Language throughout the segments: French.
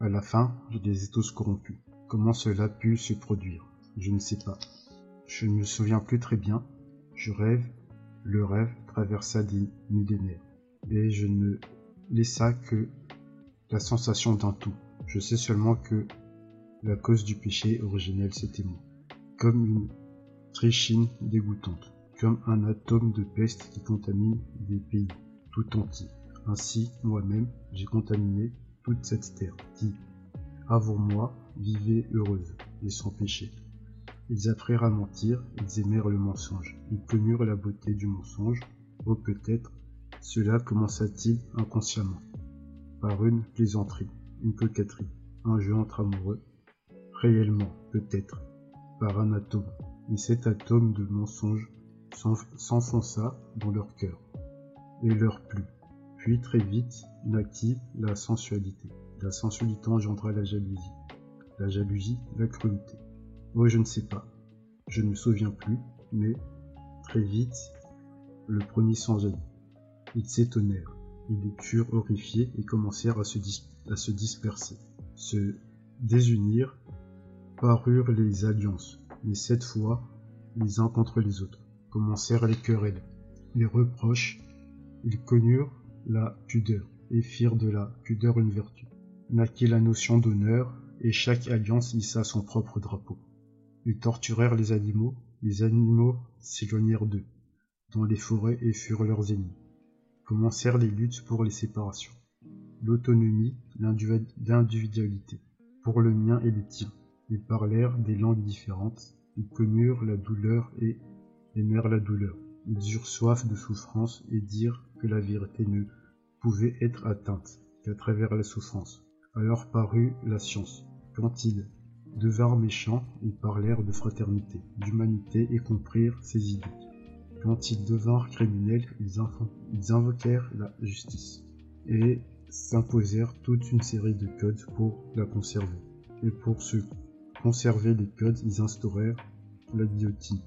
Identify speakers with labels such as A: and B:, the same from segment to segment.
A: À la fin, j'ai des éthos corrompus. Comment cela a pu se produire? Je ne sais pas. Je ne me souviens plus très bien. Je rêve, le rêve traversa des millénaires, et je ne laissa que la sensation d'un tout. Je sais seulement que la cause du péché originel c'était moi, comme une trichine dégoûtante, comme un atome de peste qui contamine des pays tout entiers. Ainsi, moi-même, j'ai contaminé toute cette terre qui, avant moi, vivait heureuse et sans péché. Ils apprirent à mentir, ils aimèrent le mensonge, ils connurent la beauté du mensonge, ou peut-être cela commença-t-il inconsciemment, par une plaisanterie, une coquetterie, un jeu entre amoureux, réellement, peut-être, par un atome. Et cet atome de mensonge s'enfonça dans leur cœur, et leur plut. Puis très vite naquit la sensualité. La sensualité engendra la jalousie. La jalousie, la cruauté. Oh, je ne sais pas. Je ne me souviens plus, mais très vite, le premier s'enjaillit. Ils s'étonnèrent, ils furent horrifiés et commencèrent à se, à se disperser, se désunir, parurent les alliances, mais cette fois, les uns contre les autres, commencèrent les querelles, les reproches, ils connurent la pudeur et firent de la pudeur une vertu. Naquit la notion d'honneur, et chaque alliance hissa son propre drapeau. Ils torturèrent les animaux, les animaux s'éloignèrent d'eux, dans les forêts et furent leurs ennemis commencèrent les luttes pour les séparations, l'autonomie, l'individualité, pour le mien et le tien. Ils parlèrent des langues différentes, ils connurent la douleur et aimèrent la douleur. Ils eurent soif de souffrance et dirent la vérité ne pouvait être atteinte qu'à travers la souffrance. Alors parut la science. Quand ils devinrent méchants, ils parlèrent de fraternité, d'humanité et comprirent ses idées. Quand ils devinrent criminels, ils, invoquèrent la justice et s'imposèrent toute une série de codes pour la conserver. Et pour se conserver les codes, ils instaurèrent la guillotine.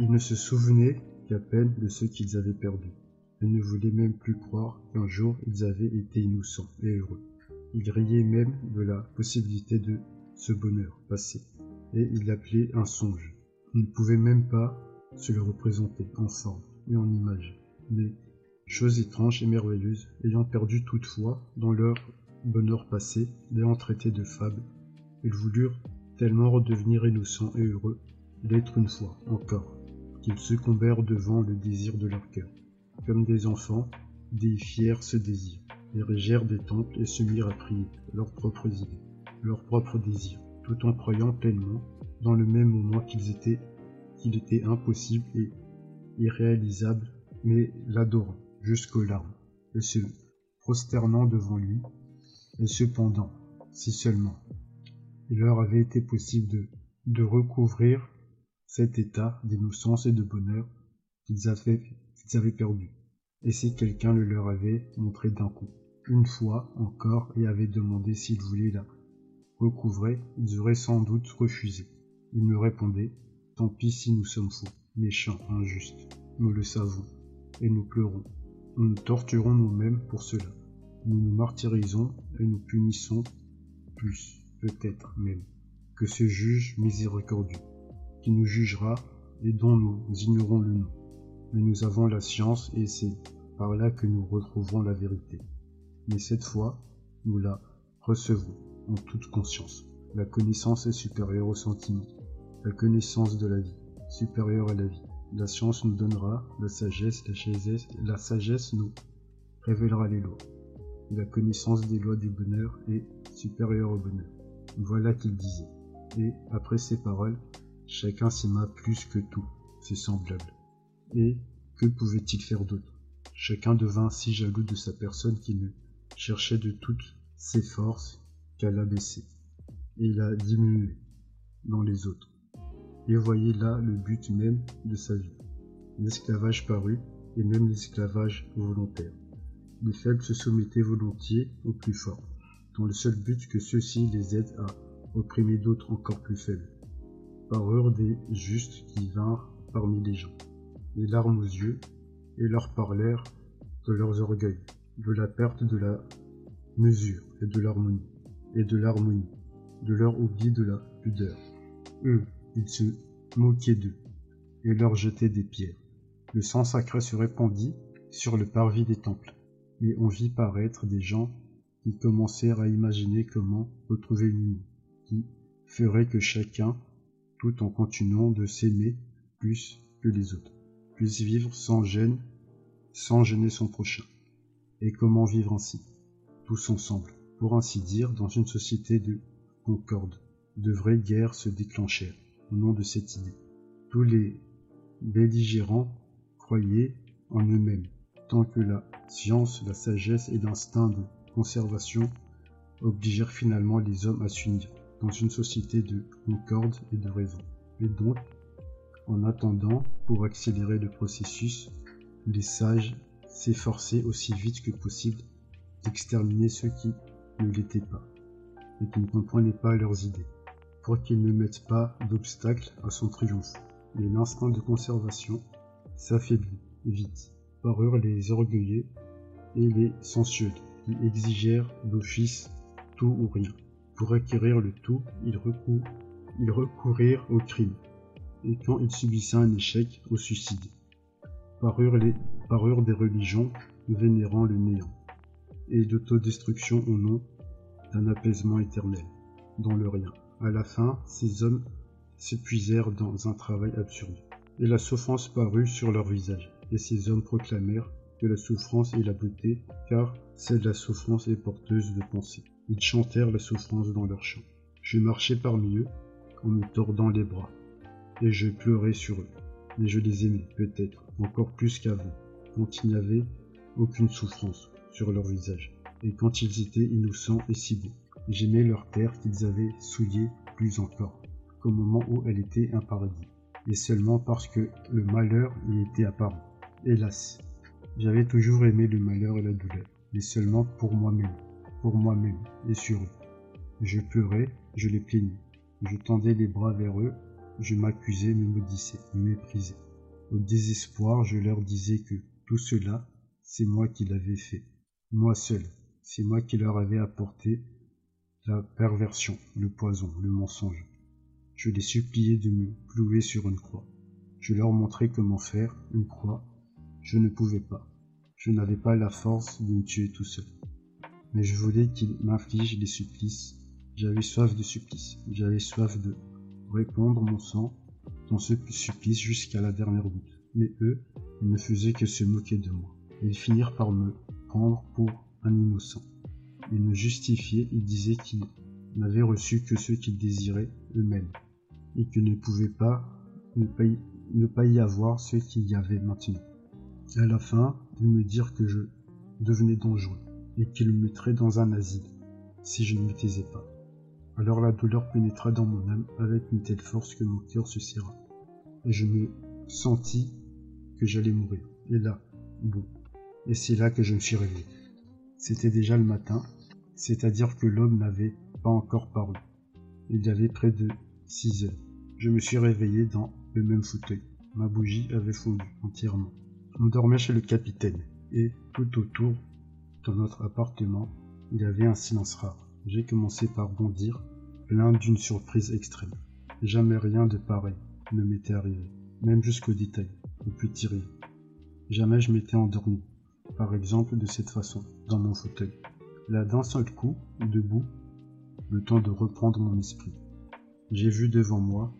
A: Ils ne se souvenaient qu'à peine de ce qu'ils avaient perdu. Ils ne voulaient même plus croire qu'un jour ils avaient été innocents et heureux. Ils riaient même de la possibilité de ce bonheur passé, et ils l'appelaient un songe. Ils ne pouvaient même pas se le représenter en forme et en image. Mais, chose étrange et merveilleuse, ayant perdu toutefois dans leur bonheur passé, l'ayant traité de fable, ils voulurent tellement redevenir innocents et heureux d'être une fois encore, qu'ils succombèrent devant le désir de leur cœur. Comme des enfants, déifièrent ce désir, érigèrent des temples et se mirent à prier leurs propres idées, leurs propres désirs, tout en croyant pleinement, dans le même moment qu'ils étaient qu'il était impossible et irréalisable, mais l'adorant jusqu'aux larmes, et se prosternant devant lui, et cependant, si seulement, il leur avait été possible de, recouvrir cet état d'innocence et de bonheur qu'ils avaient perdu, et si quelqu'un le leur avait montré d'un coup, une fois encore, et avait demandé s'ils voulaient la recouvrer, ils auraient sans doute refusé. Il me répondait Tant pis si nous sommes fous, méchants, injustes. Nous le savons, et nous pleurons. Nous nous torturons nous-mêmes pour cela. Nous nous martyrisons et nous punissons plus, peut-être même, que ce juge miséricordieux, qui nous jugera et dont nous ignorons le nom. Mais nous avons la science et c'est par là que nous retrouverons la vérité. Mais cette fois, nous la recevons en toute conscience. La connaissance est supérieure au sentiment la connaissance de la vie, supérieure à la vie. La science nous donnera la sagesse, la sagesse, la sagesse nous révélera les lois. la connaissance des lois du bonheur est supérieure au bonheur. Voilà qu'il disait. Et après ces paroles, chacun s'aima plus que tout, ses semblables. Et que pouvait-il faire d'autre? Chacun devint si jaloux de sa personne qu'il ne cherchait de toutes ses forces qu'à l'abaisser, et la diminuer dans les autres et voyait là le but même de sa vie. L'esclavage parut, et même l'esclavage volontaire. Les faibles se soumettaient volontiers aux plus forts, dans le seul but que ceux-ci les aident à opprimer d'autres encore plus faibles. Parurent des justes qui vinrent parmi les gens, les larmes aux yeux, et leur parlèrent de leurs orgueils, de la perte de la mesure et de l'harmonie, et de l'harmonie, de leur oubli de la pudeur. Eux, ils se moquaient d'eux, et leur jetaient des pierres. Le sang sacré se répandit sur le parvis des temples, mais on vit paraître des gens qui commencèrent à imaginer comment retrouver l'union, qui ferait que chacun, tout en continuant de s'aimer plus que les autres, puisse vivre sans gêne, sans gêner son prochain. Et comment vivre ainsi, tous ensemble, pour ainsi dire, dans une société de concorde. De vraies guerres se déclenchèrent au nom de cette idée. Tous les belligérants croyaient en eux-mêmes, tant que la science, la sagesse et l'instinct de conservation obligèrent finalement les hommes à s'unir dans une société de concorde et de raison. En attendant, pour accélérer le processus, les sages s'efforçaient aussi vite que possible d'exterminer ceux qui ne l'étaient pas et qui ne comprenaient pas leurs idées, pour qu'ils ne mettent pas d'obstacle à son triomphe. Mais l'instinct de conservation s'affaiblit vite. Parurent les orgueilleux et les sensuels, qui exigèrent d'office tout ou rien. Pour acquérir le tout, ils, recourrirent au crime, et quand ils subissaient un échec, au suicide. Parurent, les, parurent des religions vénérant le néant, et d'autodestruction au nom d'un apaisement éternel, dans le rien. À la fin, ces hommes s'épuisèrent dans un travail absurde, et la souffrance parut sur leur visage, et ces hommes proclamèrent que la souffrance est la beauté, car celle de la souffrance est porteuse de pensée. Ils chantèrent la souffrance dans leurs chants. Je marchais parmi eux, en me tordant les bras, et je pleurais sur eux. Mais je les aimais, peut-être, encore plus qu'avant, quand il n'y avait aucune souffrance sur leur visage, et quand ils étaient innocents et si beaux. J'aimais leur terre qu'ils avaient souillée plus encore, qu'au moment où elle était un paradis, et seulement parce que le malheur y était apparent. Hélas, j'avais toujours aimé le malheur et la douleur, mais seulement pour moi-même, pour moi-même et sur eux. Je pleurais, je les plaignais, je tendais les bras vers eux, je m'accusais, me maudissais, me méprisais. Au désespoir, je leur disais que tout cela, c'est moi qui l'avais fait. Moi seul, c'est moi qui leur avais apporté la perversion, le poison, le mensonge. Je les suppliais de me clouer sur une croix. Je leur montrais comment faire une croix. Je ne pouvais pas. Je n'avais pas la force de me tuer tout seul. Mais je voulais qu'ils m'infligent des supplices. J'avais soif de supplices. J'avais soif de répondre mon sang dans ce supplice jusqu'à la dernière goutte. Mais eux, ils ne faisaient que se moquer de moi. Ils finirent par me prendre pour un innocent. Ils me justifiaient, ils disaient qu'ils n'avaient reçu que ce qu'ils désiraient eux-mêmes, et qu'ils ne pouvaient pas ne, pas y, ne pas y avoir ce qu'il y avait maintenant. À la fin, ils me dirent que je devenais dangereux, et qu'ils me mettraient dans un asile, si je ne me taisais pas. Alors la douleur pénétra dans mon âme avec une telle force que mon cœur se serra, et je me sentis que j'allais mourir. Et là, bon, et c'est là que je me suis réveillé. C'était déjà le matin, c'est-à-dire que l'homme n'avait pas encore paru. Il y avait près de six heures. Je me suis réveillé dans le même fauteuil. Ma bougie avait fondu entièrement. On dormait chez le capitaine, et tout autour, dans notre appartement, il y avait un silence rare. J'ai commencé par bondir, plein d'une surprise extrême. Jamais rien de pareil ne m'était arrivé, même jusqu'au détail, au petit rien. Jamais je m'étais endormi, par exemple de cette façon, dans mon fauteuil. Là d'un seul coup, debout, le temps de reprendre mon esprit. J'ai vu devant moi,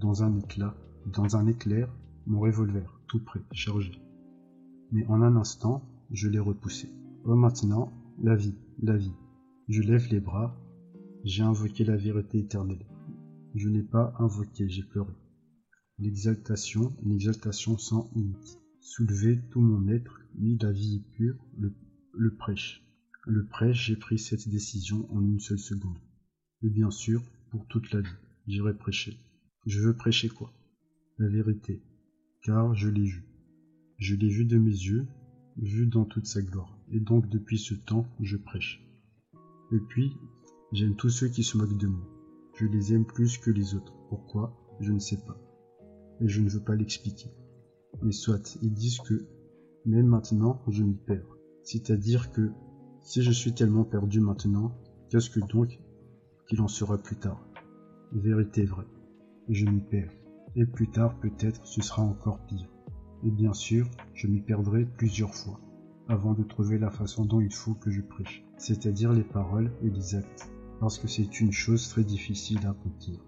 A: dans un éclat, dans un éclair, mon revolver, tout prêt, chargé. Mais en un instant, je l'ai repoussé. Oh maintenant, la vie, la vie. Je lève les bras, j'ai invoqué la vérité éternelle. Je n'ai pas invoqué, j'ai pleuré. L'exaltation, l'exaltation sans limite. Soulever tout mon être, oui, la vie pure, le, prêche. Le prêche, j'ai pris cette décision en une seule seconde. Et bien sûr, pour toute la vie, j'irai prêcher. Je veux prêcher quoi? La vérité, car je l'ai vu. Je l'ai vu de mes yeux, vu dans toute sa gloire. Et donc depuis ce temps, je prêche. Et puis, j'aime tous ceux qui se moquent de moi. Je les aime plus que les autres. Pourquoi? Je ne sais pas. Et je ne veux pas l'expliquer. Mais soit, ils disent que même maintenant, je m'y perds. C'est-à-dire que Si je suis tellement perdu maintenant, qu'est-ce que donc qu'il en sera plus tard? Vérité vraie. Je m'y perds. Et plus tard, peut-être, ce sera encore pire. Et bien sûr, je m'y perdrai plusieurs fois, avant de trouver la façon dont il faut que je prêche, c'est-à-dire les paroles et les actes, parce que c'est une chose très difficile à accomplir.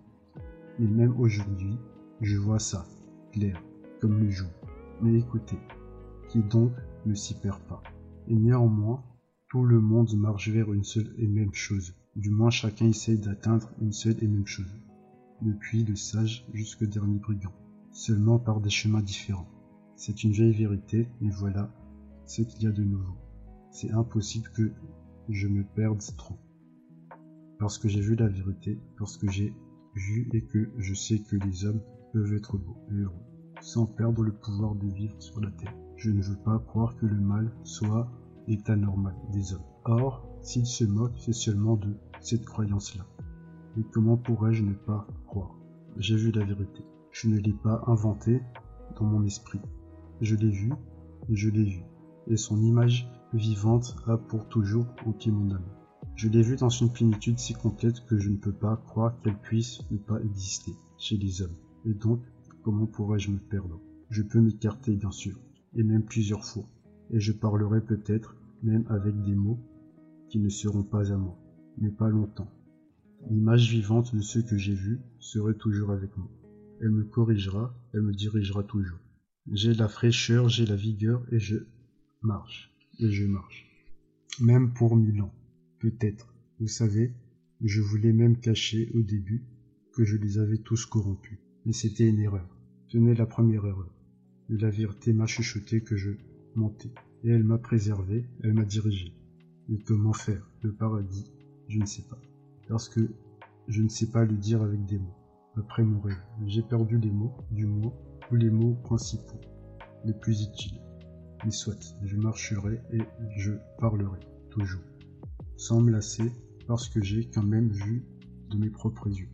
A: Et même aujourd'hui, je vois ça, clair, comme le jour. Mais écoutez, qui donc ne s'y perd pas? Et néanmoins, tout le monde marche vers une seule et même chose. Du moins chacun essaye d'atteindre une seule et même chose. Depuis le sage jusqu'au dernier brigand. Seulement par des chemins différents. C'est une vieille vérité, mais voilà ce qu'il y a de nouveau. C'est impossible que je me perde trop. Parce que j'ai vu la vérité, parce que j'ai vu et que je sais que les hommes peuvent être beaux et heureux, sans perdre le pouvoir de vivre sur la terre. Je ne veux pas croire que le mal soit l'état normal des hommes. Or, s'ils se moquent, c'est seulement de cette croyance-là. Et comment pourrais-je ne pas croire? J'ai vu la vérité. Je ne l'ai pas inventée dans mon esprit. Je l'ai vue, je l'ai vue. Et son image vivante a pour toujours hanté mon âme. Je l'ai vue dans une plénitude si complète que je ne peux pas croire qu'elle puisse ne pas exister chez les hommes. Et donc, comment pourrais-je me perdre? Je peux m'écarter, bien sûr, et même plusieurs fois. Et je parlerai peut-être même avec des mots qui ne seront pas à moi, mais pas longtemps. L'image vivante de ce que j'ai vu serait toujours avec moi. Elle me corrigera, elle me dirigera toujours. J'ai la fraîcheur, j'ai la vigueur, et je marche, et je marche. Même pour mille ans, peut-être. Vous savez, je voulais même cacher au début que je les avais tous corrompus. Mais c'était une erreur. Ce n'est la première erreur. La vérité m'a chuchoté que je mentais. Et elle m'a préservé, elle m'a dirigé. Et comment faire? Le paradis, je ne sais pas. Parce que je ne sais pas le dire avec des mots. Après mon j'ai perdu les mots, du moins, ou les mots principaux, les plus utiles. Mais soit, je marcherai et je parlerai, toujours. Sans me lasser, parce que j'ai quand même vu de mes propres yeux.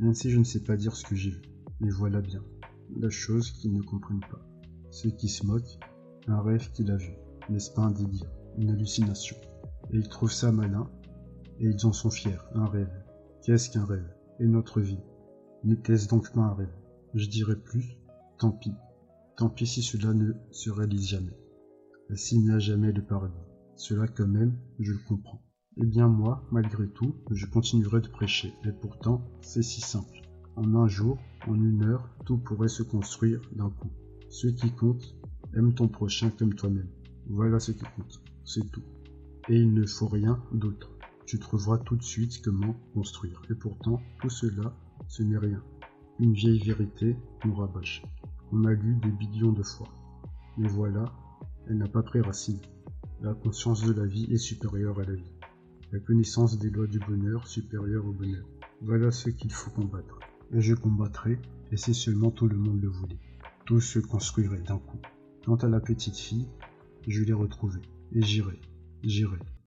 A: Ainsi je ne sais pas dire ce que j'ai vu. Mais voilà bien, la chose qu'ils ne comprennent pas. Ceux qui se moquent, un rêve qu'il a vu, n'est-ce pas un délire, une hallucination? Et ils trouvent ça malin, et ils en sont fiers, un rêve. Qu'est-ce qu'un rêve? Et notre vie? N'était-ce donc pas un rêve? Je dirais plus, tant pis. Tant pis si cela ne se réalise jamais. S'il n'y a jamais de paradis. Cela quand même, je le comprends. Eh bien moi, malgré tout, je continuerai de prêcher. Et pourtant, c'est si simple. En un jour, en une heure, tout pourrait se construire d'un coup. Ce qui compte, aime ton prochain comme toi-même. Voilà ce qui compte. C'est tout. Et il ne faut rien d'autre. Tu trouveras tout de suite comment construire. Et pourtant, tout cela, ce n'est rien. Une vieille vérité nous rabâche. On a lu des billions de fois. Mais voilà, elle n'a pas pris racine. La conscience de la vie est supérieure à la vie. La connaissance des lois du bonheur supérieure au bonheur. Voilà ce qu'il faut combattre. Et je combattrai, et si seulement tout le monde le voulait. Tout se construirait d'un coup. Quant à la petite fille, je l'ai retrouvée, et j'irai, j'irai.